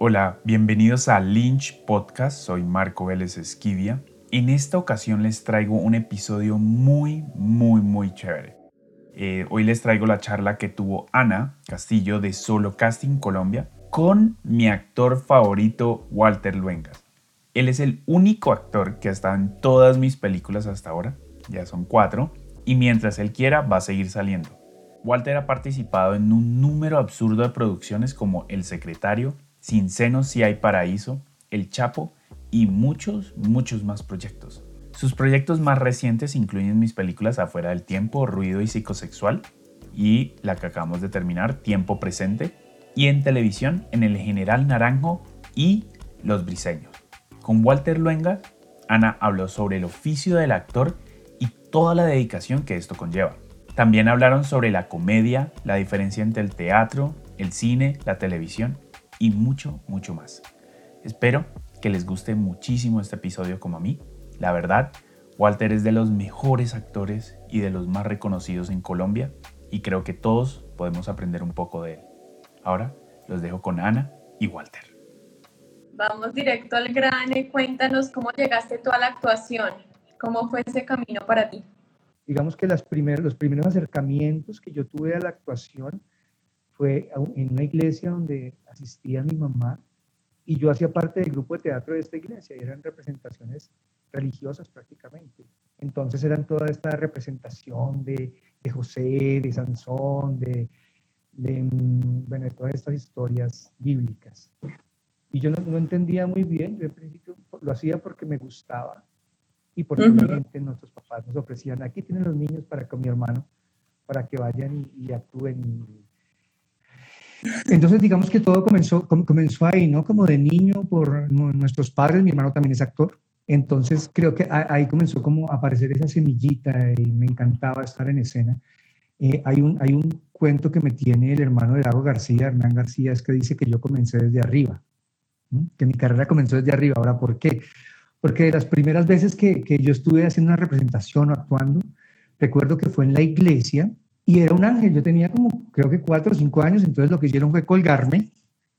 Hola, bienvenidos a Lynch Podcast, soy Marco Vélez Esquivia. En esta ocasión les traigo un episodio muy, muy, muy chévere. Eh, hoy les traigo la charla que tuvo Ana Castillo de Solo Casting Colombia con mi actor favorito Walter Luengas. Él es el único actor que ha estado en todas mis películas hasta ahora, ya son cuatro, y mientras él quiera va a seguir saliendo. Walter ha participado en un número absurdo de producciones como El Secretario, sin senos si hay paraíso, El Chapo y muchos, muchos más proyectos. Sus proyectos más recientes incluyen mis películas Afuera del Tiempo, Ruido y Psicosexual y la que acabamos de terminar, Tiempo Presente, y en televisión en El General Naranjo y Los Briseños. Con Walter Luenga, Ana habló sobre el oficio del actor y toda la dedicación que esto conlleva. También hablaron sobre la comedia, la diferencia entre el teatro, el cine, la televisión y mucho, mucho más. Espero que les guste muchísimo este episodio como a mí. La verdad, Walter es de los mejores actores y de los más reconocidos en Colombia y creo que todos podemos aprender un poco de él. Ahora los dejo con Ana y Walter. Vamos directo al grano y cuéntanos cómo llegaste tú a la actuación. ¿Cómo fue ese camino para ti? Digamos que las los primeros acercamientos que yo tuve a la actuación fue en una iglesia donde asistía mi mamá y yo hacía parte del grupo de teatro de esta iglesia y eran representaciones religiosas prácticamente. Entonces eran toda esta representación de, de José, de Sansón, de, de, mm, bueno, de todas estas historias bíblicas. Y yo no, no, entendía muy bien, yo al principio lo hacía porque me gustaba y porque uh nuestros papás nos ofrecían, aquí tienen los niños para con mi hermano, para que vayan y, y actúen y entonces, digamos que todo comenzó, comenzó ahí, ¿no? Como de niño por nuestros padres, mi hermano también es actor. Entonces, creo que ahí comenzó como a aparecer esa semillita y me encantaba estar en escena. Eh, hay, un, hay un cuento que me tiene el hermano de Dago García, Hernán García, es que dice que yo comencé desde arriba, que mi carrera comenzó desde arriba. Ahora, ¿por qué? Porque las primeras veces que, que yo estuve haciendo una representación o actuando, recuerdo que fue en la iglesia, y era un ángel, yo tenía como, creo que cuatro o cinco años, entonces lo que hicieron fue colgarme,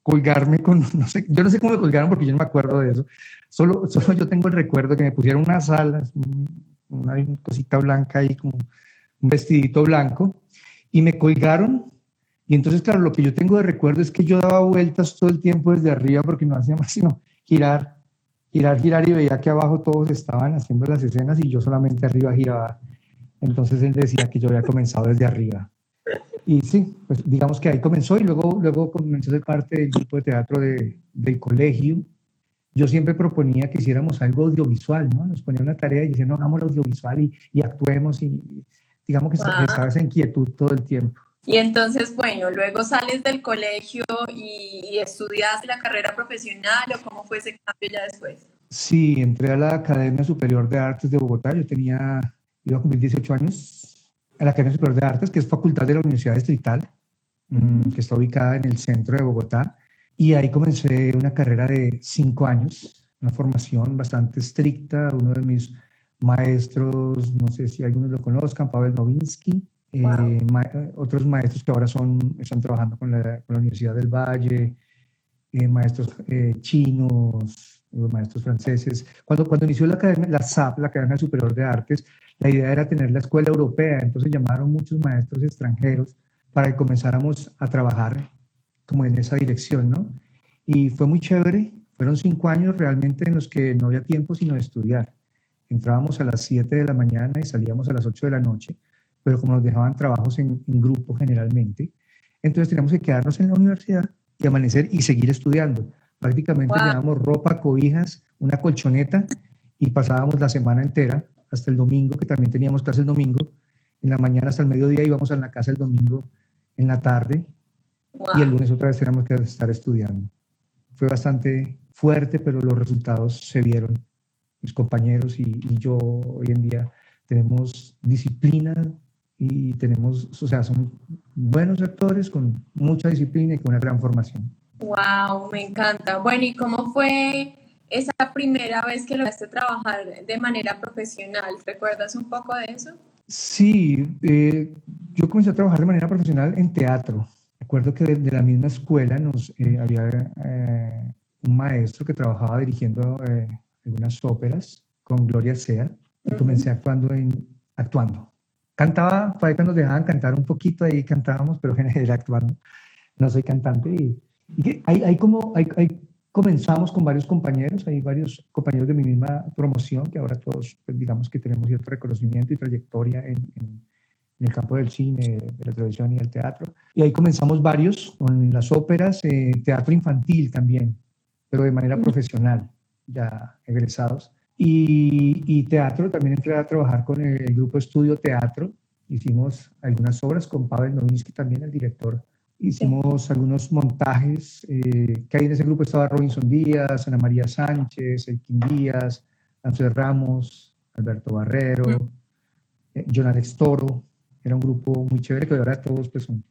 colgarme con, no sé, yo no sé cómo me colgaron porque yo no me acuerdo de eso, solo, solo yo tengo el recuerdo que me pusieron unas alas, una cosita blanca ahí, como un vestidito blanco, y me colgaron, y entonces, claro, lo que yo tengo de recuerdo es que yo daba vueltas todo el tiempo desde arriba porque no hacía más sino girar, girar, girar, y veía que abajo todos estaban haciendo las escenas y yo solamente arriba giraba entonces él decía que yo había comenzado desde arriba. Y sí, pues digamos que ahí comenzó y luego, luego comenzó a ser parte del grupo de teatro de, del colegio. Yo siempre proponía que hiciéramos algo audiovisual, ¿no? Nos ponía una tarea y decían, no, hagamos audiovisual y, y actuemos y digamos que estaba esa inquietud todo el tiempo. Y entonces, bueno, luego sales del colegio y, y estudias la carrera profesional o cómo fue ese cambio ya después? Sí, entré a la Academia Superior de Artes de Bogotá. Yo tenía iba a cumplir 18 años, a la Academia Superior de Artes, que es facultad de la Universidad Distrital, mm, que está ubicada en el centro de Bogotá. Y ahí comencé una carrera de cinco años, una formación bastante estricta. Uno de mis maestros, no sé si algunos lo conozcan, Pavel Novinsky, eh, otros maestros que ahora son, están trabajando con la, con la Universidad del Valle, eh, maestros eh, chinos, maestros franceses. Cuando, cuando inició la, la SAP, la Academia Superior de Artes, la idea era tener la escuela europea, entonces llamaron muchos maestros extranjeros para que comenzáramos a trabajar como en esa dirección, ¿no? Y fue muy chévere, fueron cinco años realmente en los que no había tiempo sino de estudiar. Entrábamos a las 7 de la mañana y salíamos a las 8 de la noche, pero como nos dejaban trabajos en, grupo generalmente, entonces teníamos que quedarnos en la universidad y amanecer y seguir estudiando. Prácticamente llevábamos ropa, cobijas, una colchoneta y pasábamos la semana entera hasta el domingo, que también teníamos clase el domingo, en la mañana hasta el mediodía íbamos a la casa el domingo en la tarde y el lunes otra vez teníamos que estar estudiando. Fue bastante fuerte, pero los resultados se vieron. Mis compañeros y, y yo hoy en día tenemos disciplina y tenemos, o sea, somos buenos actores con mucha disciplina y con una gran formación. Wow, me encanta. Bueno, ¿y cómo fue esa primera vez que lograste trabajar de manera profesional. ¿Recuerdas un poco de eso? Sí, eh, yo comencé a trabajar de manera profesional en teatro. Recuerdo que de, la misma escuela nos eh, había eh, maestro que trabajaba dirigiendo algunas óperas con Gloria Sea y comencé actuando en, actuando. Cantaba, para cuando nos dejaban cantar un poquito ahí cantábamos, pero en general actuando. No soy cantante y, y hay, como, hay, hay, comenzamos con varios compañeros, hay varios compañeros de mi misma promoción que ahora todos, pues, digamos que tenemos cierto reconocimiento y trayectoria en, en, el campo del cine, de la televisión y el teatro. Y ahí comenzamos varios con las óperas, eh, teatro infantil también, pero de manera profesional, ya egresados. Y, teatro, también entré a trabajar con el, grupo Estudio Teatro. Hicimos algunas obras con Pavel Novinsky, también el director. Hicimos algunos montajes, eh, que ahí en ese grupo estaba Robinson Díaz, Ana María Sánchez, Elkin Díaz, Ángel Ramos, Alberto Barrero, eh, John Alex Toro. Era un grupo muy chévere que ahora todos pues, son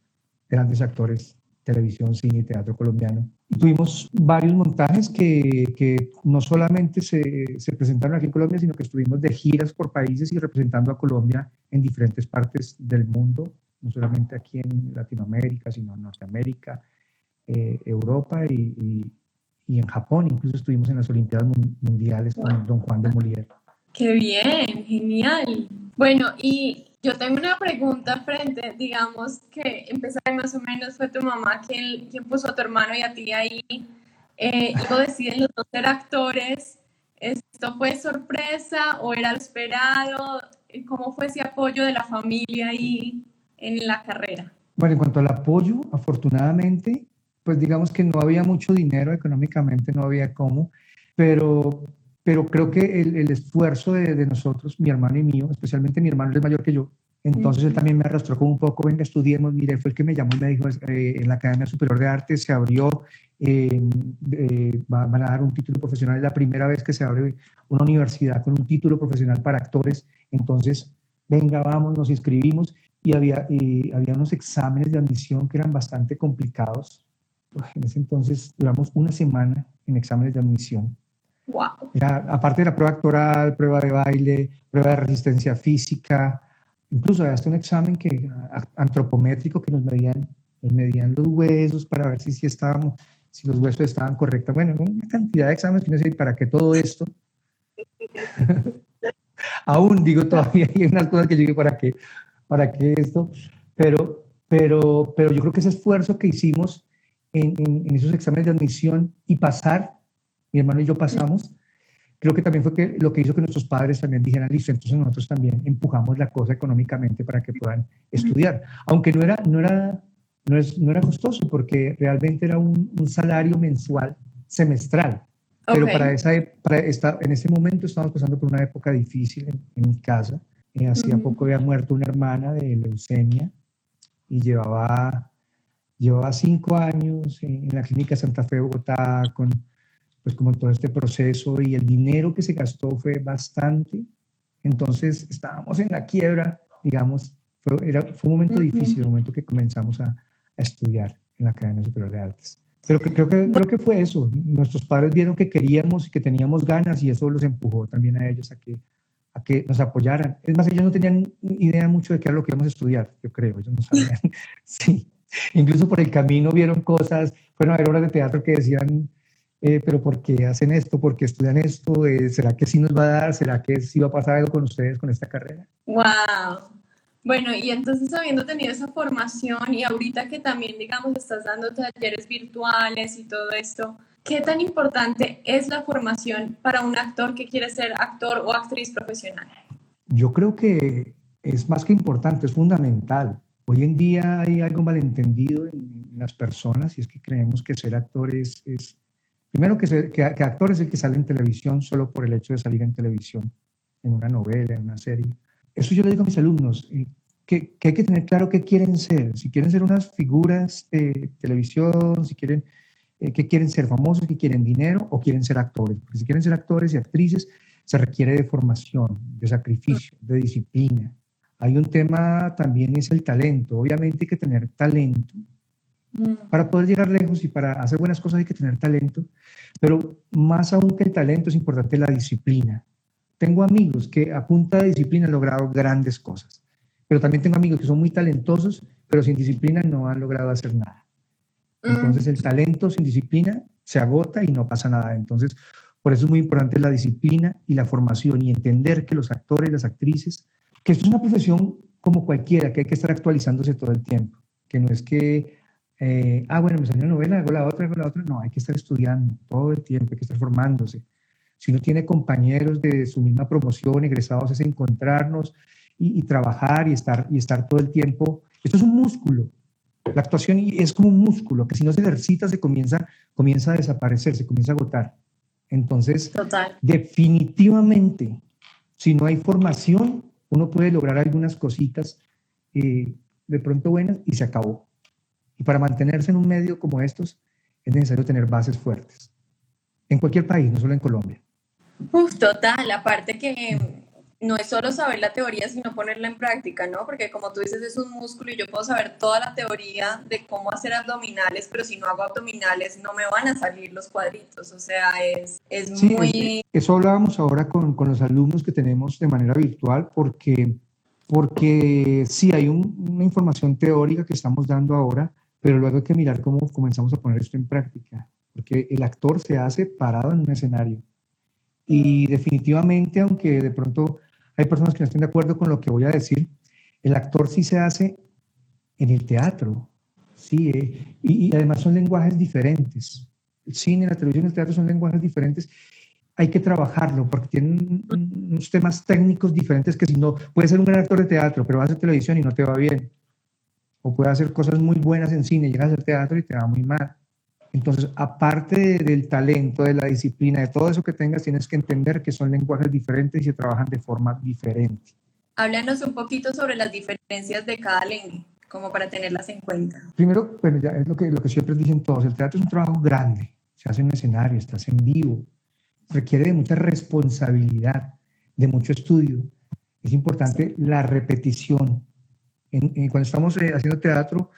grandes actores televisión, cine y teatro colombiano. Y tuvimos varios montajes que, que no solamente se, se, presentaron aquí en Colombia, sino que estuvimos de giras por países y representando a Colombia en diferentes partes del mundo, no solamente aquí en Latinoamérica, sino en Norteamérica, eh, Europa y, y, en Japón. Incluso estuvimos en las Olimpiadas Mundiales con Don Juan de Molière. ¡Qué bien! ¡Genial! Bueno, y yo tengo una pregunta frente, digamos que empezar más o menos fue tu mamá quien, quien puso a tu hermano y a ti ahí, eh, y luego deciden los dos ser actores. ¿Esto fue sorpresa o era esperado? ¿Cómo fue ese apoyo de la familia ahí en la carrera? Bueno, en cuanto al apoyo, afortunadamente, pues digamos que no había mucho dinero económicamente, no había cómo, pero pero creo que el, el esfuerzo de, de, nosotros, mi hermano y mío, especialmente mi hermano es mayor que yo, entonces él también me arrastró como un poco, venga, estudiemos, mire, fue el que me llamó y me dijo, eh, en la Academia Superior de Arte se abrió, eh, eh, van a dar un título profesional, es la primera vez que se abre una universidad con un título profesional para actores, entonces, venga, vamos, nos inscribimos y había, y había unos exámenes de admisión que eran bastante complicados. En ese entonces duramos una semana en exámenes de admisión Wow. aparte de la prueba actoral, prueba de baile, prueba de resistencia física, incluso hasta un examen que, antropométrico que nos medían, nos medían los huesos para ver si, si, estábamos, si los huesos estaban correctos. Bueno, una cantidad de exámenes que no sé para qué todo esto. Aún digo, todavía hay unas cosas que yo digo, ¿para qué? ¿Para qué esto? Pero, pero, pero yo creo que ese esfuerzo que hicimos en, en esos exámenes de admisión y pasar mi hermano y yo pasamos, creo que también fue que lo que hizo que nuestros padres también dijeran, listo, entonces nosotros también empujamos la cosa económicamente para que puedan estudiar. Aunque no era, no era, no es, no era costoso, porque realmente era un, un salario mensual semestral. Pero para, esa, para esta, en ese momento estábamos pasando por una época difícil en, mi casa. Eh, hacía poco había muerto una hermana de leucemia y llevaba, llevaba cinco años en, la clínica Santa Fe, Bogotá, con pues como todo este proceso y el dinero que se gastó fue bastante. Entonces estábamos en la quiebra, digamos, fue, era, fue un momento difícil, el momento que comenzamos a, a, estudiar en la Academia Superior de Artes. Pero que, creo, que, creo que fue eso, nuestros padres vieron que queríamos y que teníamos ganas y eso los empujó también a ellos a que, a que nos apoyaran. Es más, ellos no tenían idea mucho de qué era lo que íbamos a estudiar, yo creo, ellos no sabían. sí, incluso por el camino vieron cosas, fueron a ver obras de teatro que decían eh, pero ¿por qué hacen esto? ¿Por qué estudian esto? Eh, ¿Será que sí nos va a dar? ¿Será que sí va a pasar algo con ustedes con esta carrera? ¡Wow! Bueno, y entonces habiendo tenido esa formación y ahorita que también, digamos, estás dando talleres virtuales y todo esto, ¿qué tan importante es la formación para un actor que quiere ser actor o actriz profesional? Yo creo que es más que importante, es fundamental. Hoy en día hay algo malentendido en las personas y es que creemos que ser actor es, es Primero, que, que, actor es el que sale en televisión solo por el hecho de salir en televisión, en una novela, en una serie. Eso yo le digo a mis alumnos, eh, que, que, hay que tener claro qué quieren ser. Si quieren ser unas figuras de televisión, si quieren, eh, que quieren ser famosos, que quieren dinero o quieren ser actores. Porque si quieren ser actores y actrices, se requiere de formación, de sacrificio, de disciplina. Hay un tema también, es el talento. Obviamente hay que tener talento, Mm. Para poder llegar lejos y para hacer buenas cosas hay que tener talento, pero más aún que el talento es importante la disciplina. Tengo amigos que a punta de disciplina han logrado grandes cosas, pero también tengo amigos que son muy talentosos, pero sin disciplina no han logrado hacer nada. Mm. Entonces el talento sin disciplina se agota y no pasa nada. Entonces, por eso es muy importante la disciplina y la formación y entender que los actores, las actrices, que esto es una profesión como cualquiera, que hay que estar actualizándose todo el tiempo, que no es que, eh, ah, bueno, me salió una novela, hago la otra, hago la otra, no, hay que estar estudiando todo el tiempo, hay que estar formándose. Si uno tiene compañeros de su misma promoción, egresados, es encontrarnos y, trabajar y estar, y estar todo el tiempo. Esto es un músculo. La actuación es como un músculo que si no se ejercita se comienza, comienza a desaparecer, se comienza a agotar. Entonces, definitivamente, si no hay formación, uno puede lograr algunas cositas eh, de pronto buenas y se acabó. Y para mantenerse en un medio como estos es necesario tener bases fuertes. En cualquier país, no solo en Colombia. Uf, total, aparte que no es solo saber la teoría, sino ponerla en práctica, ¿no? Porque como tú dices, es un músculo y yo puedo saber toda la teoría de cómo hacer abdominales, pero si no hago abdominales no me van a salir los cuadritos, o sea, es, es muy... eso hablábamos ahora con, con, los alumnos que tenemos de manera virtual, porque, porque sí hay una información teórica que estamos dando ahora, pero luego hay que mirar cómo comenzamos a poner esto en práctica, porque el actor se hace parado en un escenario. Y definitivamente, aunque de pronto hay personas que no estén de acuerdo con lo que voy a decir. El actor sí se hace en el teatro, sí, eh, y, además son lenguajes diferentes. El cine, la televisión, el teatro son lenguajes diferentes. Hay que trabajarlo porque tienen unos temas técnicos diferentes que si no, puede ser un gran actor de teatro, pero va a televisión y no te va bien. O puede hacer cosas muy buenas en cine, llegas al teatro y te va muy mal. Entonces, aparte del talento, de la disciplina, de todo eso que tengas, tienes que entender que son lenguajes diferentes y se trabajan de forma diferente. Háblanos un poquito sobre las diferencias de cada lengua, como para tenerlas en cuenta. Primero, bueno, ya es lo que, lo que siempre dicen todos, el teatro es un trabajo grande, se hace en un escenario, estás en vivo, requiere de mucha responsabilidad, de mucho estudio. Es importante la repetición. cuando estamos eh, haciendo teatro,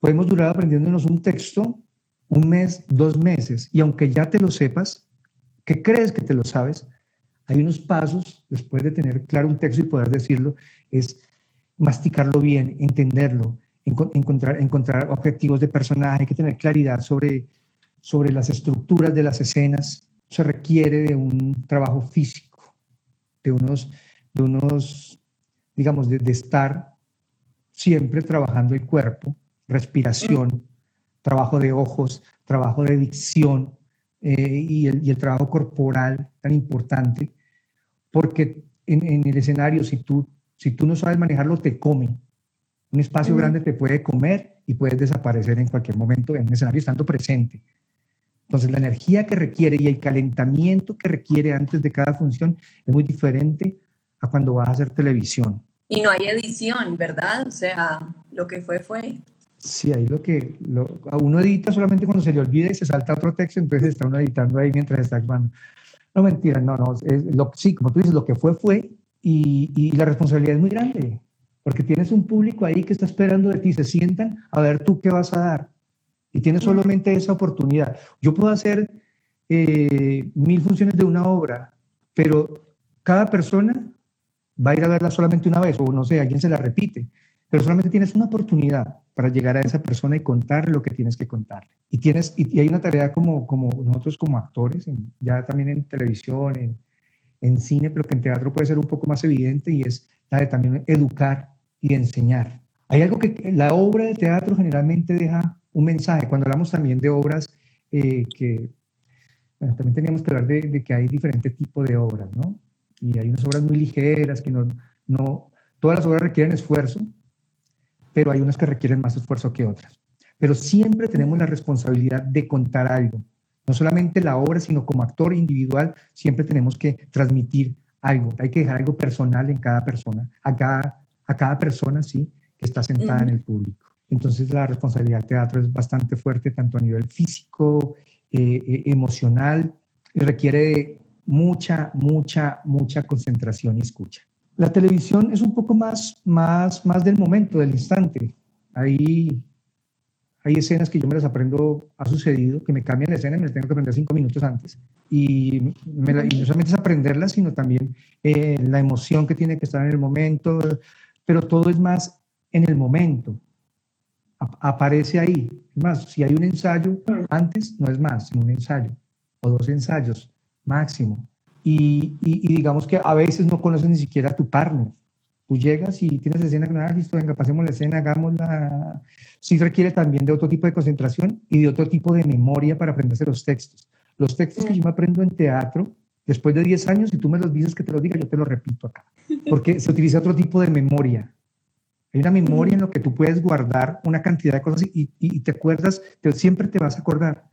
podemos durar aprendiéndonos un texto un mes, dos meses, y aunque ya te lo sepas, que crees que te lo sabes, hay unos pasos después de tener claro un texto y poder decirlo, es masticarlo bien, entenderlo, encontrar, encontrar objetivos de personaje, que tener claridad sobre, sobre las estructuras de las escenas, se requiere de un trabajo físico, de unos, de unos digamos, de estar siempre trabajando el cuerpo, respiración, trabajo de ojos, trabajo de dicción eh, y, el, trabajo corporal tan importante, porque en, el escenario, si tú, si tú no sabes manejarlo, te come. Un espacio grande te puede comer y puedes desaparecer en cualquier momento en un escenario estando presente. Entonces, la energía que requiere y el calentamiento que requiere antes de cada función es muy diferente a cuando vas a hacer televisión. Y no hay edición, ¿verdad? O sea, lo que fue, fue. Sí, ahí lo que uno edita solamente cuando se le olvida y se salta otro texto, entonces está uno editando ahí mientras está actuando. No, mentira, no, no. lo, sí, como tú dices, lo que fue, fue. Y, y, la responsabilidad es muy grande, porque tienes un público ahí que está esperando de ti, se sientan a ver tú qué vas a dar. Y tienes solamente esa oportunidad. Yo puedo hacer eh, mil funciones de una obra, pero cada persona va a ir a verla solamente una vez, o no sé, alguien se la repite pero solamente tienes una oportunidad para llegar a esa persona y contar lo que tienes que contar. Y, tienes, y, hay una tarea como, como nosotros como actores, ya también en televisión, en, en cine, pero que en teatro puede ser un poco más evidente y es la de también educar y enseñar. Hay algo que la obra de teatro generalmente deja un mensaje. Cuando hablamos también de obras eh, que, bueno, también teníamos que hablar de, de, que hay diferentes tipos de obras, ¿no? Y hay unas obras muy ligeras que no, no, todas las obras requieren esfuerzo, pero hay unas que requieren más esfuerzo que otras. Pero siempre tenemos la responsabilidad de contar algo. No solamente la obra, sino como actor individual, siempre tenemos que transmitir algo. Hay que dejar algo personal en cada persona, a cada, a cada persona, sí, que está sentada en el público. Entonces la responsabilidad del teatro es bastante fuerte, tanto a nivel físico, eh, eh, emocional, y requiere mucha, mucha, mucha concentración y escucha. La televisión es un poco más, más, más del momento, del instante. Hay, hay escenas que yo me las aprendo, ha sucedido, que me cambian la escena y me las tengo que aprender cinco minutos antes. Y, no solamente es aprenderlas, sino también eh, la emoción que tiene que estar en el momento, pero todo es más en el momento. aparece ahí. Es más, si hay un ensayo antes, no es más, sino un ensayo o dos ensayos máximo. Y, y, digamos que a veces no conoces ni siquiera a tu partner. Tú llegas y tienes escena, ah, listo, venga, pasemos la escena, hagámosla. Sí requiere también de otro tipo de concentración y de otro tipo de memoria para aprenderse los textos. Los textos que yo me aprendo en teatro, después de 10 años, si tú me los dices que te los diga, yo te lo repito acá. Porque se utiliza otro tipo de memoria. Hay una memoria en lo que tú puedes guardar una cantidad de cosas y, y, te acuerdas, pero siempre te vas a acordar,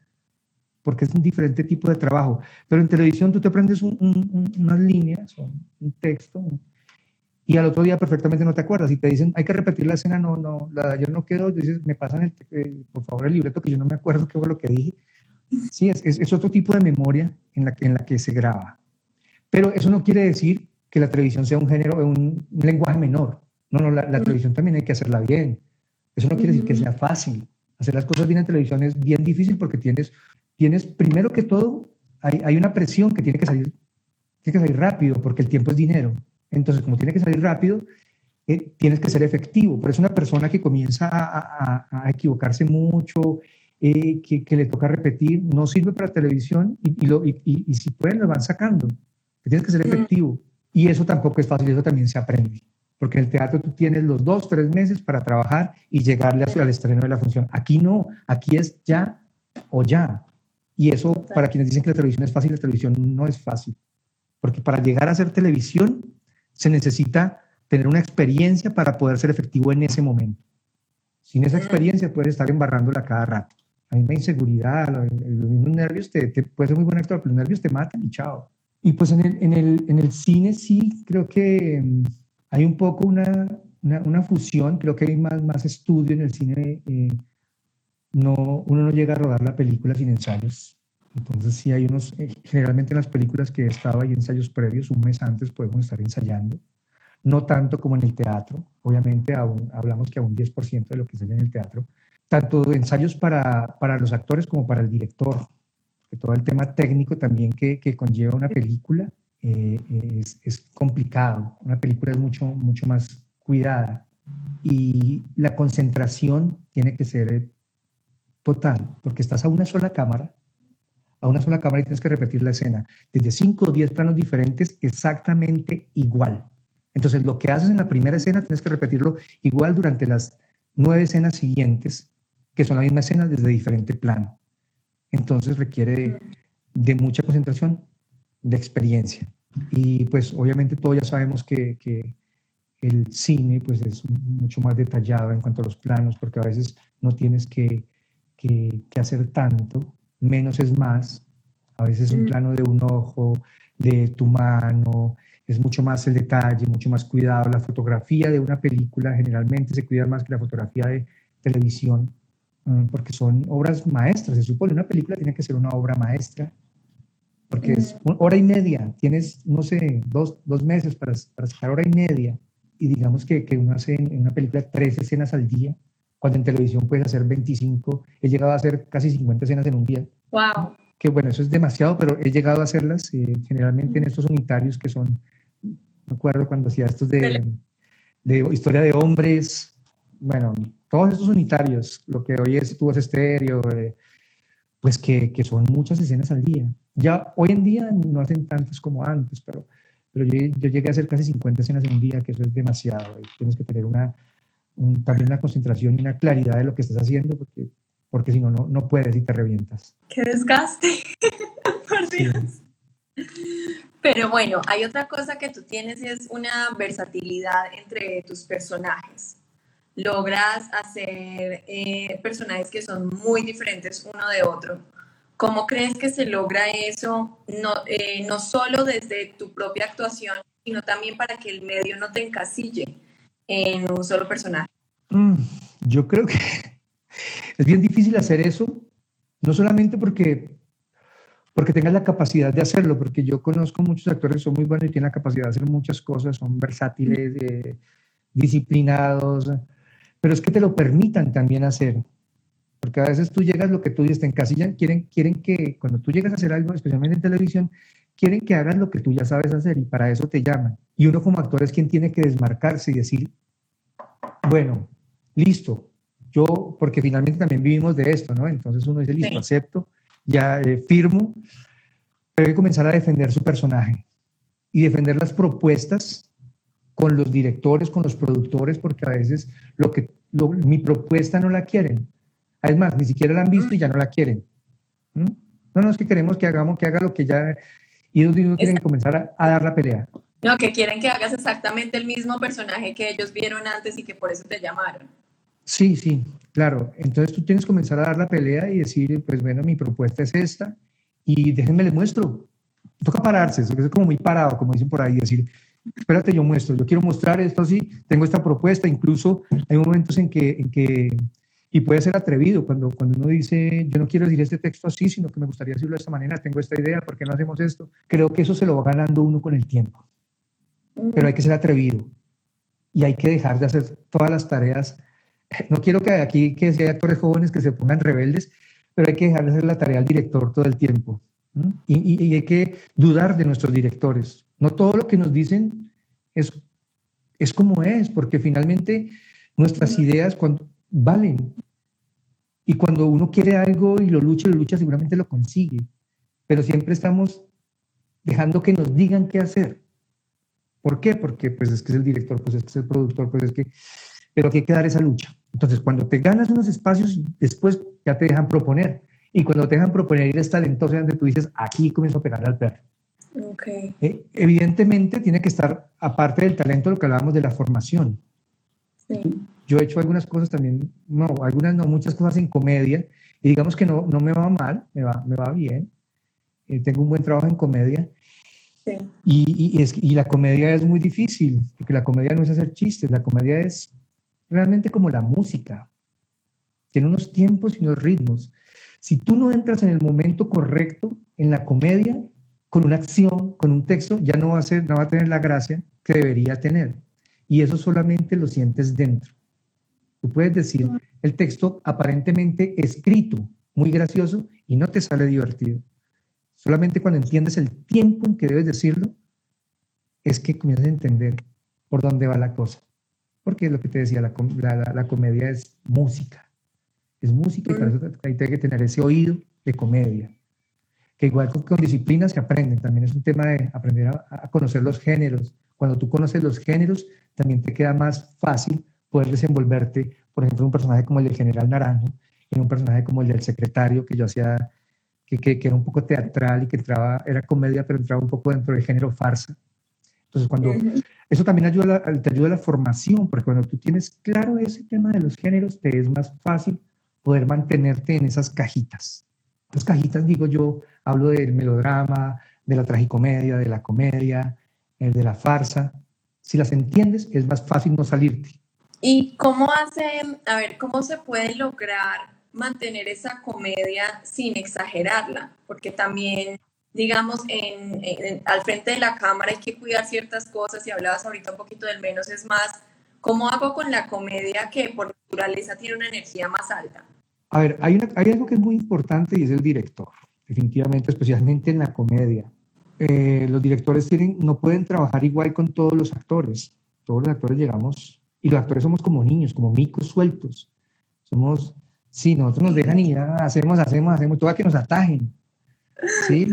porque es un diferente tipo de trabajo. Pero en televisión tú te aprendes unas líneas, un texto, y al otro día perfectamente no te acuerdas. Y te dicen, hay que repetir la escena, no, no, la de ayer no quedó, dices, me pasan, el, eh, por favor, el libreto, que yo no me acuerdo qué fue lo que dije. Sí, es, es, otro tipo de memoria en la, que, en la que se graba. Pero eso no quiere decir que la televisión sea un género, un, un lenguaje menor. No, no, la, televisión también hay que hacerla bien. Eso no quiere decir que sea fácil. Hacer las cosas bien en televisión es bien difícil porque tienes, tienes primero que todo, hay, hay una presión que tiene que salir, tiene que salir rápido porque el tiempo es dinero. Entonces, como tiene que salir rápido, eh, tienes que ser efectivo. Pero es una persona que comienza a, a, equivocarse mucho, eh, que, que, le toca repetir, no sirve para televisión y, y, lo, y, y si pueden lo van sacando. Tienes que ser efectivo. Y eso tampoco es fácil, eso también se aprende porque en el teatro tú tienes los dos, tres meses para trabajar y llegarle al estreno de la función. Aquí no, aquí es ya o ya. Y eso, para quienes dicen que la televisión es fácil, la televisión no es fácil. Porque para llegar a ser televisión se necesita tener una experiencia para poder ser efectivo en ese momento. Sin esa experiencia puedes estar embarrándola cada rato. La misma inseguridad, los, mismos nervios, te, te, puedes ser muy buen actor, pero los nervios te matan y chao. Y pues en el, en el, en el cine sí, creo que mm, hay un poco una, una, fusión, creo que hay más, más estudio en el cine. Eh, no, uno no llega a rodar la película sin ensayos. Entonces sí hay unos, eh, generalmente en las películas que he estado hay ensayos previos, un mes antes podemos estar ensayando. No tanto como en el teatro, obviamente aún, hablamos que a un 10% de lo que se en el teatro. Tanto ensayos para, para los actores como para el director, que todo el tema técnico también que, que conlleva una película eh, es, es, complicado. Una película es mucho, mucho más cuidada y la concentración tiene que ser total, porque estás a una sola cámara, a una sola cámara y tienes que repetir la escena desde 5 o 10 planos diferentes exactamente igual. Entonces, lo que haces en la primera escena tienes que repetirlo igual durante las nueve escenas siguientes, que son la misma escena desde diferente plano. Entonces, requiere de mucha concentración de experiencia. Y pues obviamente todos ya sabemos que, que, el cine pues es mucho más detallado en cuanto a los planos, porque a veces no tienes que, que, hacer tanto, menos es más. A veces un mm. plano de un ojo, de tu mano, es mucho más el detalle, mucho más cuidado. La fotografía de una película generalmente se cuida más que la fotografía de televisión, mm, porque son obras maestras. Se supone una película tiene que ser una obra maestra porque es hora y media, tienes, no sé, dos, dos meses para, para, sacar hora y media, y digamos que, que uno hace en una película tres escenas al día, cuando en televisión puedes hacer 25, he llegado a hacer casi 50 escenas en un día. ¡Wow! Que bueno, eso es demasiado, pero he llegado a hacerlas eh, generalmente en estos unitarios que son, me acuerdo cuando hacía estos de, de historia de hombres, bueno, todos estos unitarios, lo que hoy es tu estéreo, eh, pues que, que son muchas escenas al día. Ya hoy en día no hacen tantas como antes, pero, pero yo, yo, llegué a hacer casi 50 escenas en un día, que eso es demasiado. tienes que tener una, también una concentración y una claridad de lo que estás haciendo, porque, porque si no, no puedes y te revientas. ¡Qué desgaste! Por Dios. Pero bueno, hay otra cosa que tú tienes es una versatilidad entre tus personajes. Logras hacer eh, personajes que son muy diferentes uno de otro ¿Cómo crees que se logra eso, no, eh, no solo desde tu propia actuación, sino también para que el medio no te encasille en un solo personaje? Mm, yo creo que es bien difícil hacer eso, no solamente porque, porque tengas la capacidad de hacerlo, porque yo conozco muchos actores que son muy buenos y tienen la capacidad de hacer muchas cosas, son versátiles, eh, disciplinados, pero es que te lo permitan también hacer. Porque a veces tú llegas, lo que tú dices, te encasillan, quieren, quieren que cuando tú llegas a hacer algo, especialmente en televisión, quieren que hagas lo que tú ya sabes hacer y para eso te llaman. Y uno como actor es quien tiene que desmarcarse y decir, bueno, listo, yo, porque finalmente también vivimos de esto, ¿no? Entonces uno dice, listo, acepto, ya eh, firmo, pero hay que comenzar a defender su personaje y defender las propuestas con los directores, con los productores, porque a veces lo que mi propuesta no la quieren. Además, ni siquiera la han visto y ya no la quieren. ¿Mm? No, no es que queremos que hagamos, que haga lo que ya... Y ellos tienen que comenzar a, dar la pelea. No, que quieren que hagas exactamente el mismo personaje que ellos vieron antes y que por eso te llamaron. Sí, sí, claro. Entonces tú tienes que comenzar a dar la pelea y decir, pues bueno, mi propuesta es esta y déjenme les muestro. Toca pararse, eso es como muy parado, como dicen por ahí, decir, espérate, yo muestro, yo quiero mostrar esto así, tengo esta propuesta, incluso hay momentos en que, en que y puede ser atrevido cuando, cuando uno dice, yo no quiero decir este texto así, sino que me gustaría decirlo de esta manera, tengo esta idea, ¿por qué no hacemos esto? Creo que eso se lo va ganando uno con el tiempo. Pero hay que ser atrevido y hay que dejar de hacer todas las tareas. No quiero que aquí que si hay actores jóvenes que se pongan rebeldes, pero hay que dejar de hacer la tarea al director todo el tiempo. Y, y, hay que dudar de nuestros directores. No todo lo que nos dicen es, es como es, porque finalmente nuestras ideas, cuando, valen. Y cuando uno quiere algo y lo lucha, lo lucha, seguramente lo consigue. Pero siempre estamos dejando que nos digan qué hacer. ¿Por qué? Porque pues es que es el director, pues es que es el productor, pues es que... Pero hay que dar esa lucha. Entonces, cuando te ganas unos espacios, después ya te dejan proponer. Y cuando te dejan proponer ir es talentoso, donde tú dices, aquí comienzo a pegar al perro. Okay. Eh, evidentemente tiene que estar, aparte del talento, lo que hablábamos de la formación. Sí. Yo he hecho algunas cosas también, no, algunas no, muchas cosas en comedia, y digamos que no, no me va mal, me va, me va bien. Eh, tengo un buen trabajo en comedia. Sí. Y, y, es, y la comedia es muy difícil, porque la comedia no es hacer chistes, la comedia es realmente como la música. Tiene unos tiempos y unos ritmos. Si tú no entras en el momento correcto en la comedia, con una acción, con un texto, ya no va a, ser, no va a tener la gracia que debería tener. Y eso solamente lo sientes dentro. Tú puedes decir el texto aparentemente escrito, muy gracioso, y no te sale divertido. Solamente cuando entiendes el tiempo en que debes decirlo, es que comienzas a entender por dónde va la cosa. Porque es lo que te decía, la, la, comedia es música. Es música y para eso hay que tener ese oído de comedia. Que igual con, disciplina se aprenden. También es un tema de aprender a, a conocer los géneros. Cuando tú conoces los géneros, también te queda más fácil poder desenvolverte, por ejemplo, un personaje como el del general Naranjo, en un personaje como el del secretario que yo hacía, que, que, era un poco teatral y que entraba, era comedia, pero entraba un poco dentro del género farsa. Entonces, cuando eso también ayuda, te ayuda a la formación, porque cuando tú tienes claro ese tema de los géneros, te es más fácil poder mantenerte en esas cajitas. Las cajitas, digo yo, hablo del melodrama, de la tragicomedia, de la comedia, eh, de la farsa. Si las entiendes, es más fácil no salirte. ¿Y cómo hacen, a ver, cómo se puede lograr mantener esa comedia sin exagerarla? Porque también, digamos, en, al frente de la cámara hay que cuidar ciertas cosas y hablabas ahorita un poquito del menos es más. ¿Cómo hago con la comedia que por naturaleza tiene una energía más alta? A ver, hay, hay algo que es muy importante y es el director, definitivamente, especialmente en la comedia. Eh, los directores tienen, no pueden trabajar igual con todos los actores. Todos los actores llegamos y los actores somos como niños, como micos sueltos. Somos, sí, nosotros nos dejan y ya hacemos, hacemos, hacemos, todo que nos atajen. ¿sí?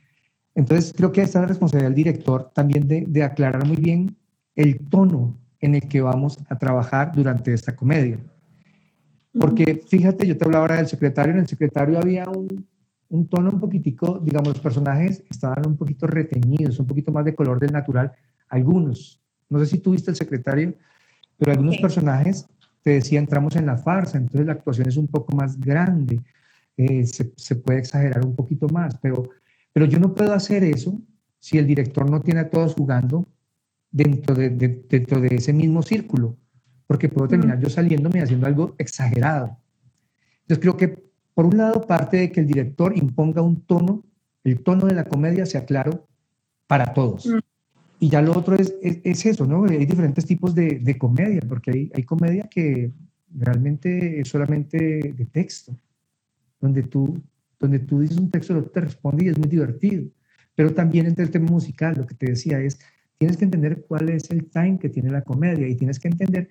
Entonces creo que esta es la responsabilidad del director también de, de aclarar muy bien el tono en el que vamos a trabajar durante esta comedia. Porque fíjate, yo te hablaba ahora del secretario, en el secretario había un, un, tono un poquitico, digamos, los personajes estaban un poquito reteñidos, un poquito más de color del natural, algunos. No sé si tuviste el secretario, pero algunos personajes, te decía, entramos en la farsa, entonces la actuación es un poco más grande, eh, se, se, puede exagerar un poquito más, pero, pero yo no puedo hacer eso si el director no tiene a todos jugando dentro de, dentro de ese mismo círculo, porque puedo terminar yo saliéndome y haciendo algo exagerado. Entonces creo que, por un lado, parte de que el director imponga un tono, el tono de la comedia sea claro para todos. Y ya lo otro es, es, eso, ¿no? Hay diferentes tipos de, de comedia, porque hay, hay, comedia que realmente es solamente de texto, donde tú, donde tú dices un texto, lo te responde y es muy divertido. Pero también entre el tema musical, lo que te decía es, tienes que entender cuál es el time que tiene la comedia y tienes que entender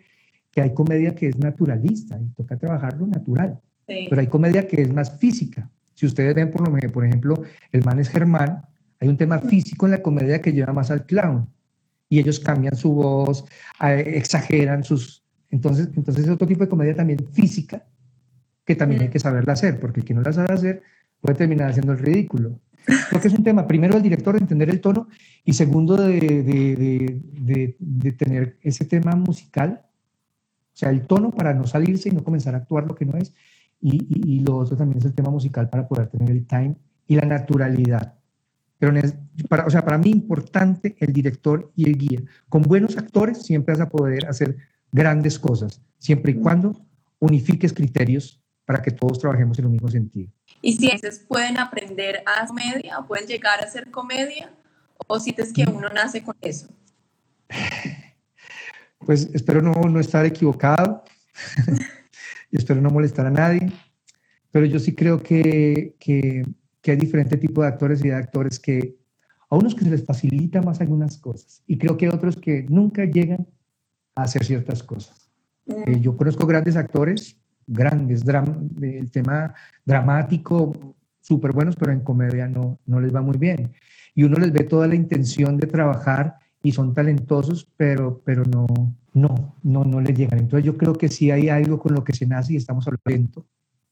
que hay comedia que es naturalista y toca trabajarlo natural, pero hay comedia que es más física. Si ustedes ven, por, lo, por ejemplo, el man es Germán, hay un tema físico en la comedia que lleva más al clown y ellos cambian su voz, exageran sus... Entonces, entonces es otro tipo de comedia también física que también hay que saberla hacer, porque quien no la sabe hacer puede terminar haciendo el ridículo. Creo que es un tema, primero, el director de entender el tono y segundo, de, tener ese tema musical, o sea, el tono para no salirse y no comenzar a actuar lo que no es. Y, y lo otro también es el tema musical para poder tener el time y la naturalidad. Pero, para, o sea, para mí importante el director y el guía. Con buenos actores siempre vas a poder hacer grandes cosas, siempre y cuando unifiques criterios para que todos trabajemos en el mismo sentido. Y si veces pueden aprender a comedia o pueden llegar a hacer comedia, o sientes que uno nace con eso. Pues espero no, no estar equivocado y espero no molestar a nadie, pero yo sí creo que, que, que hay diferentes tipos de actores y de actores que a unos que se les facilita más algunas cosas y creo que hay otros que nunca llegan a hacer ciertas cosas. Eh, yo conozco grandes actores grandes, el tema dramático, súper buenos, pero en comedia no, no les va muy bien. Y uno les ve toda la intención de trabajar y son talentosos, pero, pero no, no, no, no les llegan. Entonces yo creo que sí hay algo con lo que se nace y estamos hablando,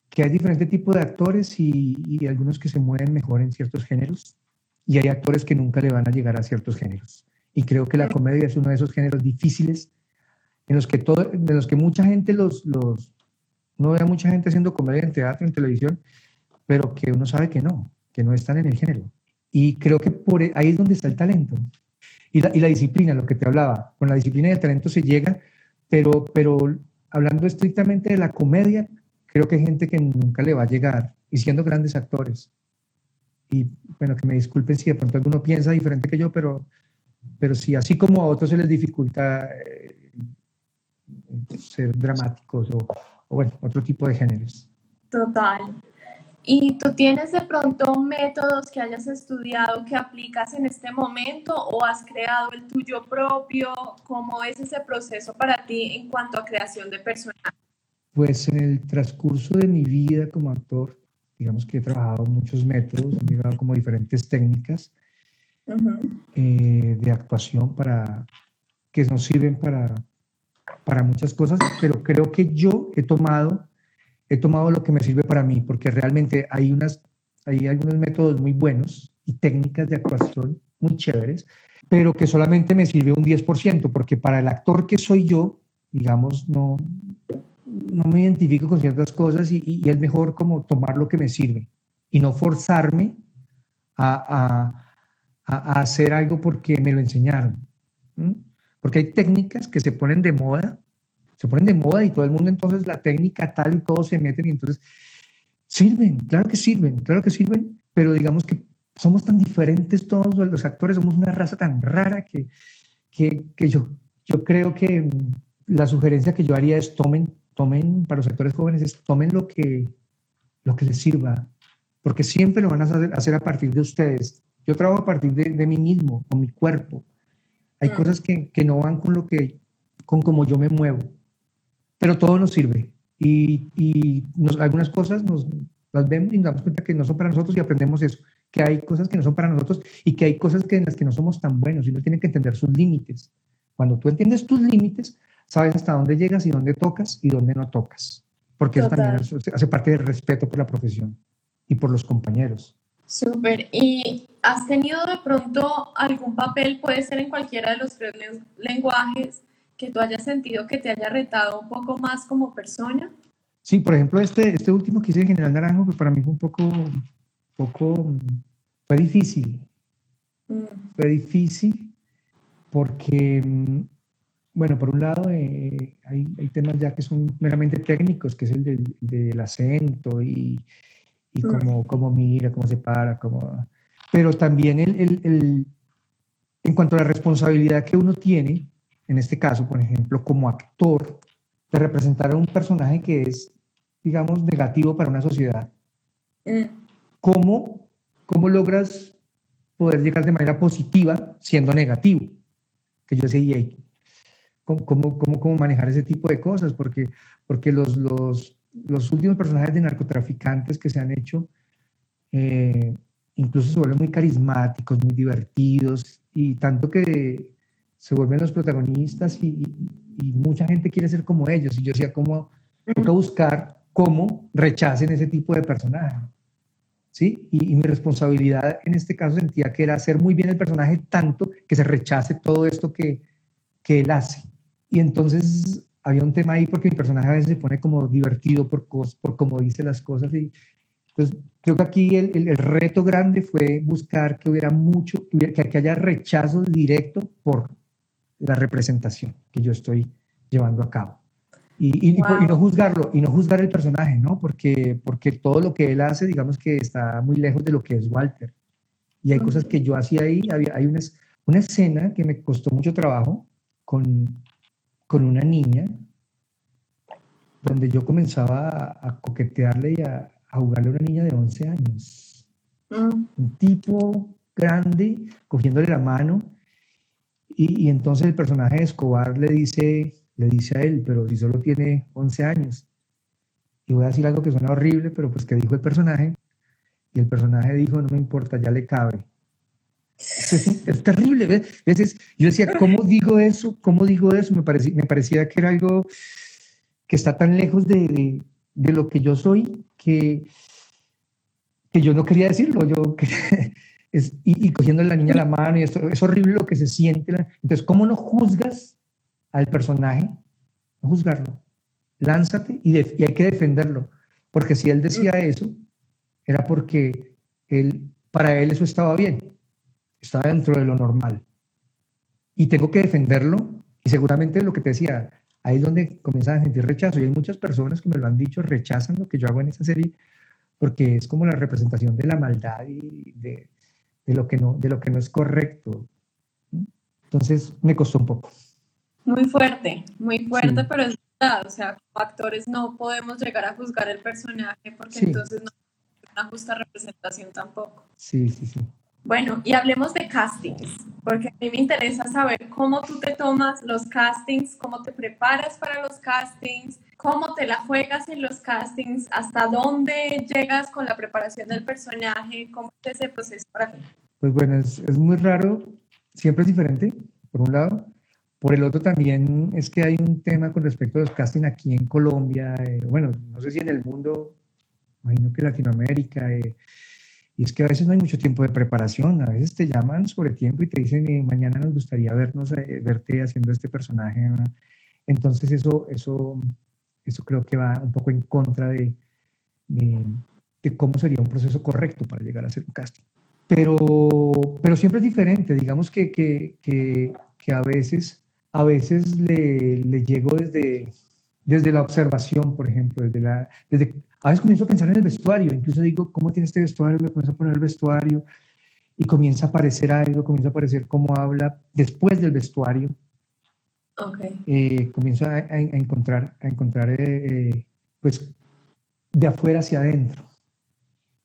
que hay diferentes tipos de actores y, y algunos que se mueven mejor en ciertos géneros y hay actores que nunca le van a llegar a ciertos géneros. Y creo que la comedia es uno de esos géneros difíciles en los que, todo, de los que mucha gente los, los, no ve a mucha gente haciendo comedia en teatro, en televisión, pero que uno sabe que no, que no están en el género. Y creo que por e, ahí es donde está el talento. Y la, y la disciplina, lo que te hablaba, con la disciplina y el talento se llega, pero, pero hablando estrictamente de la comedia, creo que hay gente que nunca le va a llegar, y siendo grandes actores. Y bueno, que me disculpen si de pronto alguno piensa diferente que yo, pero, pero sí, así como a otros se les dificulta eh, ser dramáticos o, o bueno, otro tipo de géneros. Total. ¿Y tú tienes de pronto métodos que hayas estudiado que aplicas en este momento o has creado el tuyo propio? ¿Cómo es ese proceso para ti en cuanto a creación de personajes? Pues en el transcurso de mi vida como actor, digamos que he trabajado muchos métodos, he llegado como diferentes técnicas eh, de actuación para que nos sirven para para muchas cosas, pero creo que yo he tomado, he tomado lo que me sirve para mí, porque realmente hay, unas, hay algunos métodos muy buenos y técnicas de actuación muy chéveres, pero que solamente me sirve un 10%, porque para el actor que soy yo, digamos, no, no me identifico con ciertas cosas y, y es mejor como tomar lo que me sirve y no forzarme a, a, a hacer algo porque me lo enseñaron. Porque hay técnicas que se ponen de moda, se ponen de moda y todo el mundo entonces la técnica tal y todos se meten y entonces sirven, claro que sirven, claro que sirven, pero digamos que somos tan diferentes todos los actores, somos una raza tan rara que, que, que yo, yo creo que la sugerencia que yo haría es tomen, tomen para los actores jóvenes, es tomen lo que, lo que les sirva, porque siempre lo van a hacer, hacer a partir de ustedes. Yo trabajo a partir de, de mí mismo, con mi cuerpo. Hay cosas que, que, no van con lo que, con como yo me muevo, pero todo nos sirve. Y, y nos, algunas cosas nos las vemos y nos damos cuenta que no son para nosotros y aprendemos eso, que hay cosas que no son para nosotros y que hay cosas que, en las que no somos tan buenos y uno tiene que entender sus límites. Cuando tú entiendes tus límites, sabes hasta dónde llegas y dónde tocas y dónde no tocas, porque eso también hace parte del respeto por la profesión y por los compañeros. Súper. ¿Y has tenido de pronto algún papel, puede ser en cualquiera de los tres lenguajes, que tú hayas sentido que te haya retado un poco más como persona? Sí, por ejemplo, este, este último que hice en General Naranjo, pues para mí fue un poco, poco, fue difícil. Mm. Fue difícil porque, bueno, por un lado eh, hay, hay, temas ya que son meramente técnicos, que es el del, del acento y, y cómo, cómo, mira, cómo se para, cómo... Pero también el, el, el, en cuanto a la responsabilidad que uno tiene, en este caso, por ejemplo, como actor, de representar a un personaje que es, digamos, negativo para una sociedad. Mm. ¿Cómo, ¿Cómo logras poder llegar de manera positiva siendo negativo? Que yo decía, cómo, cómo, cómo manejar ese tipo de cosas, porque, porque los, los, los últimos personajes de narcotraficantes que se han hecho eh, incluso se vuelven muy carismáticos, muy divertidos, y tanto que se vuelven los protagonistas y, y, mucha gente quiere ser como ellos. Y yo decía, ¿cómo toca buscar cómo rechacen ese tipo de personaje? ¿Sí? Y, y, mi responsabilidad en este caso sentía que era hacer muy bien el personaje tanto que se rechace todo esto que, que él hace. Y entonces había un tema ahí porque mi personaje a veces se pone como divertido por, por cómo dice las cosas. Y pues creo que aquí el, el, reto grande fue buscar que hubiera mucho, que, que haya rechazo directo por la representación que yo estoy llevando a cabo. Y, y, y, no juzgarlo, y no juzgar el personaje, ¿no? Porque, porque todo lo que él hace, digamos que está muy lejos de lo que es Walter. Y hay cosas que yo hacía ahí, había, hay una, una escena que me costó mucho trabajo, con, con una niña, donde yo comenzaba a, coquetearle y a, jugarle a una niña de 11 años. Mm. Un tipo grande, cogiéndole la mano, y, y, entonces el personaje de Escobar le dice, le dice a él, pero si solo tiene 11 años. Y voy a decir algo que suena horrible, pero pues que dijo el personaje, y el personaje dijo, no me importa, ya le cabe. Es, terrible, ¿ves? yo decía, ¿cómo digo eso? ¿Cómo digo eso? Me parecía, me parecía que era algo que está tan lejos de, de, lo que yo soy que, que yo no quería decirlo. Yo, y, cogiendo a la niña la mano, y esto, es horrible lo que se siente. Entonces, ¿cómo no juzgas al personaje? No juzgarlo. Lánzate y, y hay que defenderlo. Porque si él decía eso, era porque él, para él eso estaba bien está dentro de lo normal. Y tengo que defenderlo y seguramente lo que te decía, ahí es donde comienzan a sentir rechazo y hay muchas personas que me lo han dicho, rechazan lo que yo hago en esa serie porque es como la representación de la maldad y de, de lo, que no, de lo que no es correcto. Entonces me costó un poco. Muy fuerte, muy fuerte, pero es verdad, o sea, como actores no podemos llegar a juzgar el personaje porque entonces no es una justa representación tampoco. Sí, sí, sí. Bueno, y hablemos de castings, porque a mí me interesa saber cómo tú te tomas los castings, cómo te preparas para los castings, cómo te la juegas en los castings, hasta dónde llegas con la preparación del personaje, cómo es ese proceso para ti. Pues bueno, es, muy raro, siempre es diferente, por un lado. Por el otro también es que hay un tema con respecto a los castings aquí en Colombia, eh, bueno, no sé si en el mundo, imagino que Latinoamérica, eh, y es que a veces no hay mucho tiempo de preparación, a veces te llaman sobre tiempo y te dicen, eh, mañana nos gustaría vernos, eh, verte haciendo este personaje. Entonces eso, eso, eso creo que va un poco en contra de, de, cómo sería un proceso correcto para llegar a hacer un casting. Pero, pero siempre es diferente, digamos que, que, que, a veces, a veces le, le llego desde, desde la observación, por ejemplo, desde la, desde, a veces comienzo a pensar en el vestuario, incluso digo, ¿cómo tiene este vestuario? Me comienzo a poner el vestuario y comienza a aparecer algo, comienza a aparecer cómo habla después del vestuario. Okay. Eh, comienzo a, encontrar, a encontrar eh, pues, de afuera hacia adentro.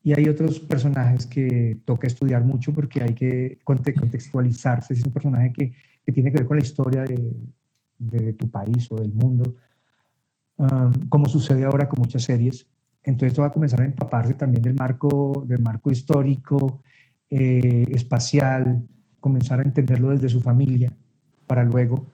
Y hay otros personajes que toca estudiar mucho porque hay que contextualizarse. Es un personaje que, que tiene que ver con la historia de, de tu país o del mundo, um, como sucede ahora con muchas series. Entonces esto va a comenzar a empaparse también del marco, del marco histórico, eh, espacial, comenzar a entenderlo desde su familia, para luego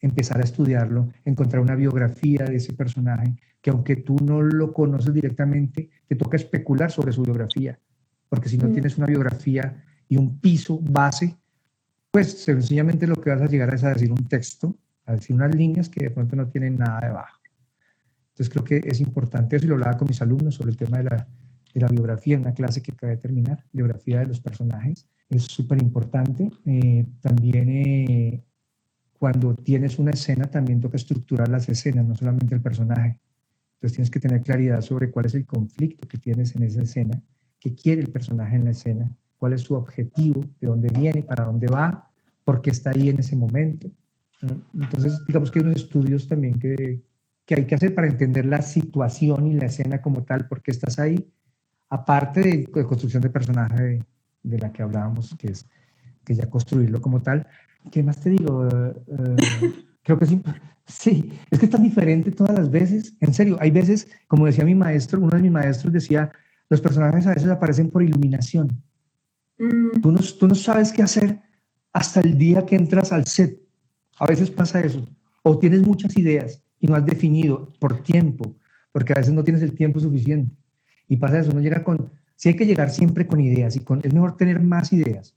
empezar a estudiarlo, encontrar una biografía de ese personaje, que aunque tú no lo conoces directamente, te toca especular sobre su biografía, porque si no mm. tienes una biografía y un piso base, pues sencillamente lo que vas a llegar es a decir un texto, a decir unas líneas que de pronto no tienen nada debajo. Entonces creo que es importante, eso y lo hablaba con mis alumnos sobre el tema de la, de la biografía una clase que acaba de terminar, biografía de los personajes, es súper importante. Eh, también eh, cuando tienes una escena, también toca estructurar las escenas, no solamente el personaje. Entonces tienes que tener claridad sobre cuál es el conflicto que tienes en esa escena, qué quiere el personaje en la escena, cuál es su objetivo, de dónde viene, para dónde va, por qué está ahí en ese momento. Entonces, digamos que hay unos estudios también que, que hay que hacer para entender la situación y la escena como tal, porque estás ahí, aparte de, construcción de personaje de, la que hablábamos, que es que ya construirlo como tal. ¿Qué más te digo? Eh, Creo que sí. Sí, es que es tan diferente todas las veces. En serio, hay veces, como decía mi maestro, uno de mis maestros decía, los personajes a veces aparecen por iluminación. Mm. Tú, no, tú no sabes qué hacer hasta el día que entras al set. A veces pasa eso. O tienes muchas ideas y no has definido por tiempo, porque a veces no tienes el tiempo suficiente. Y pasa eso, no llega con... Sí hay que llegar siempre con ideas y con, es mejor tener más ideas,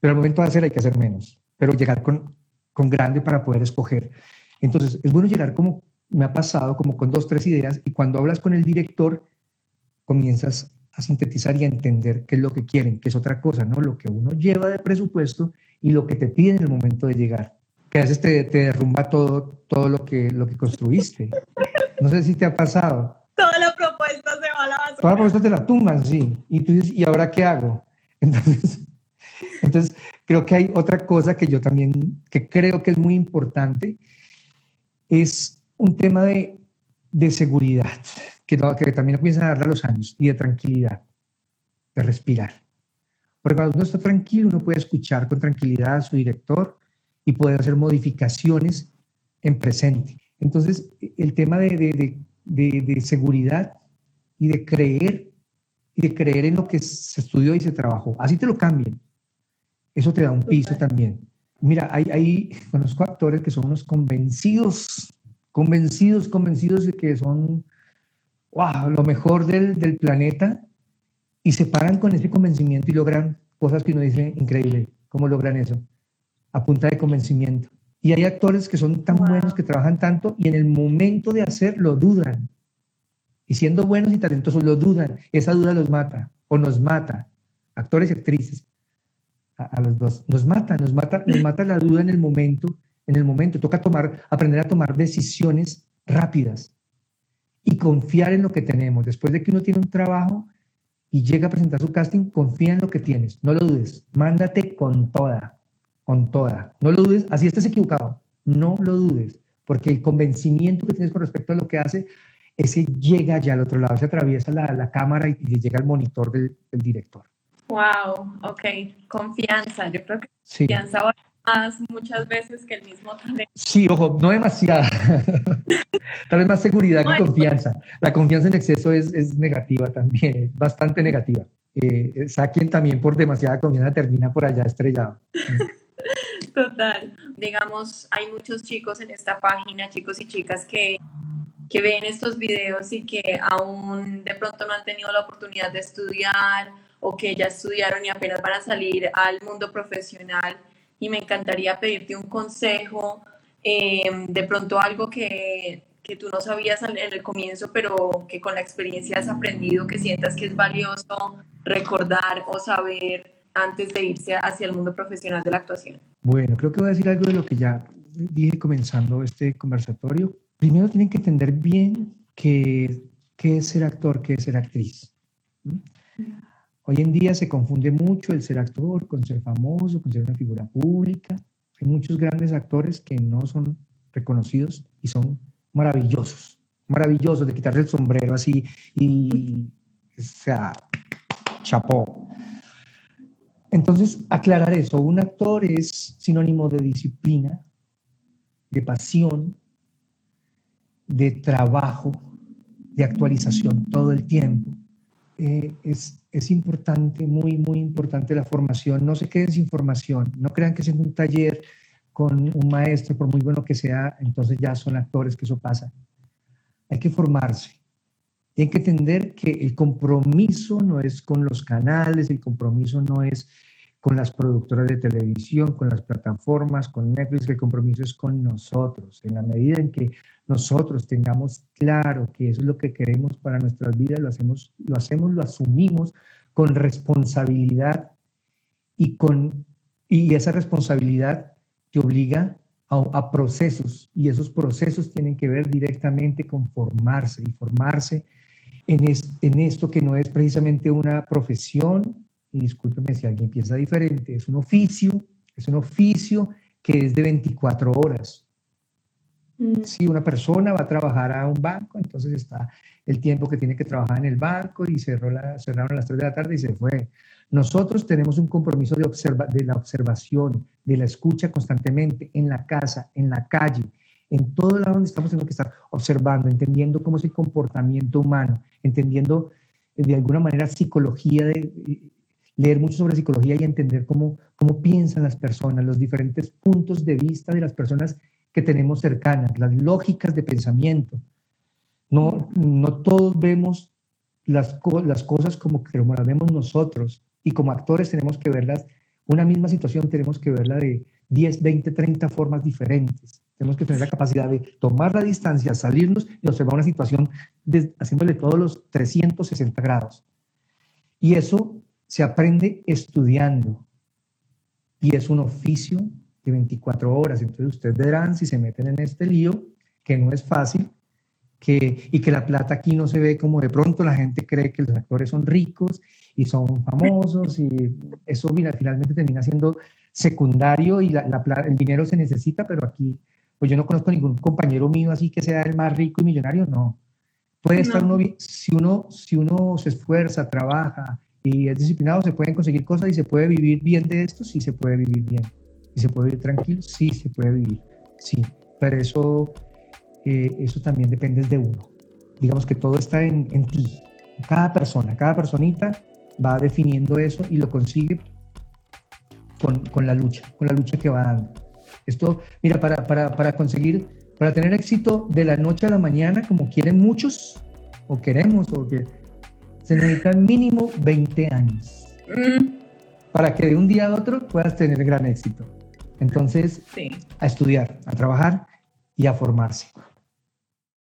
pero al momento de hacer hay que hacer menos, pero llegar con, con grande para poder escoger. Entonces, es bueno llegar como me ha pasado, como con dos, tres ideas, y cuando hablas con el director, comienzas a sintetizar y a entender qué es lo que quieren, que es otra cosa, ¿no? Lo que uno lleva de presupuesto y lo que te piden en el momento de llegar. Que a veces te, te derrumba todo, todo lo, que, lo que construiste. No sé si te ha pasado. Toda la propuesta se va a la basura. Toda la propuesta te la tumban, sí. Y tú dices, ¿y ahora qué hago? Entonces, entonces, creo que hay otra cosa que yo también, que creo que es muy importante, es un tema de, de seguridad, que, que también comienzan a darle a los años, y de tranquilidad, de respirar. Porque cuando uno está tranquilo, uno puede escuchar con tranquilidad a su director y poder hacer modificaciones en presente. Entonces, el tema de, de, de, de seguridad y de creer y de creer en lo que se estudió y se trabajó. Así te lo cambien. Eso te da un piso también. Mira, hay, hay, conozco actores que son unos convencidos, convencidos, convencidos de que son wow, lo mejor del, del planeta y se paran con ese convencimiento y logran cosas que uno dice increíble. ¿Cómo logran eso? A punta de convencimiento. Y hay actores que son tan buenos, que trabajan tanto y en el momento de hacer lo dudan. Y siendo buenos y talentosos lo dudan. Esa duda los mata o nos mata. Actores y actrices a, los dos. Nos mata, nos mata, nos mata la duda en el momento, en el momento. Toca tomar, aprender a tomar decisiones rápidas y confiar en lo que tenemos. Después de que uno tiene un trabajo y llega a presentar su casting, confía en lo que tienes. No lo dudes. Mándate con toda, con toda. No lo dudes, así estés equivocado. No lo dudes, porque el convencimiento que tienes con respecto a lo que hace, ese llega ya al otro lado, se atraviesa la, cámara y, y, llega al monitor del director. Wow, ok, confianza. Yo creo que confianza va más muchas veces que el mismo talento. Sí, ojo, no demasiada. Tal vez más seguridad que confianza. La confianza en exceso es, es negativa también, bastante negativa. Eh, saquen también por demasiada confianza termina por allá estrellado. Total. Digamos, hay muchos chicos en esta página, chicos y chicas que que ven estos videos y que aún de pronto no han tenido la oportunidad de estudiar o que ya estudiaron y apenas van a salir al mundo profesional y me encantaría pedirte un consejo, em, de pronto algo que, que, tú no sabías en el comienzo, pero que con la experiencia has aprendido, que sientas que es valioso recordar o saber antes de irse hacia el mundo profesional de la actuación. Bueno, creo que voy a decir algo de lo que ya dije comenzando este conversatorio. Primero tienen que entender bien qué, qué es ser actor, qué es ser actriz. Hoy en día se confunde mucho el ser actor con ser famoso, con ser una figura pública. Hay muchos grandes actores que no son reconocidos y son maravillosos, maravillosos de quitarle el sombrero así y, o sea, chapó. Entonces, aclarar eso, un actor es sinónimo de disciplina, de pasión, de trabajo, de actualización todo el tiempo. Eh, es, es, importante, muy, muy importante la formación. No se queden sin formación. No crean que siendo un taller con un maestro, por muy bueno que sea, entonces ya son actores, que eso pasa. Hay que formarse. Hay que entender que el compromiso no es con los canales, el compromiso no es con las productoras de televisión, con las plataformas, con Netflix, el compromiso es con nosotros. En la medida en que nosotros tengamos claro que eso es lo que queremos para nuestras vidas, lo hacemos, lo hacemos, lo asumimos con responsabilidad y con y esa responsabilidad te obliga a, procesos y esos procesos tienen que ver directamente con formarse y formarse en, en esto que no es precisamente una profesión, y discúlpeme si alguien piensa diferente, es un oficio, es un oficio que es de 24 horas. Mm. Si una persona va a trabajar a un banco, entonces está el tiempo que tiene que trabajar en el banco y cerró la, cerraron a las 3 de la tarde y se fue. Nosotros tenemos un compromiso de, observa, de la observación, de la escucha constantemente en la casa, en la calle, En todo lado donde estamos tenemos que estar observando, entendiendo cómo es el comportamiento humano, entendiendo eh, de alguna manera psicología, de, eh, leer mucho sobre psicología y entender cómo, cómo piensan las personas, los diferentes puntos de vista de las personas que tenemos cercanas, las lógicas de pensamiento. No, no todos vemos las, las cosas como, como las vemos nosotros y como actores tenemos que verlas, una misma situación tenemos que verla de 10, 20, 30 formas diferentes. Tenemos que tener la capacidad de tomar la distancia, salirnos y observar una situación haciéndole todos los 360 grados. Y eso se aprende estudiando. Y es un oficio de 24 horas. Entonces ustedes verán si se meten en este lío, que no es fácil, que, y que la plata aquí no se ve como de pronto la gente cree que los actores son ricos y son famosos y eso finalmente termina siendo secundario y la, el dinero se necesita, pero aquí, pues yo no conozco ningún compañero mío así que sea el más rico y millonario, no. Puede estar uno, si uno, si uno se esfuerza, trabaja y es disciplinado, se pueden conseguir cosas y se puede vivir bien de esto, sí se puede vivir bien. ¿Y se puede vivir tranquilo? Sí, se puede vivir, sí. Pero eso eh, eso también depende de uno. Digamos que todo está en, en ti. Cada persona, cada personita va definiendo eso y lo consigue con, con, la lucha, con la lucha que va dando. Esto, mira, para, para, para conseguir, para tener éxito de la noche a la mañana, como quieren muchos, o queremos, o que se necesitan mínimo 20 años. Mm. Para que de un día a otro puedas tener gran éxito. Entonces, a estudiar, a trabajar y a formarse.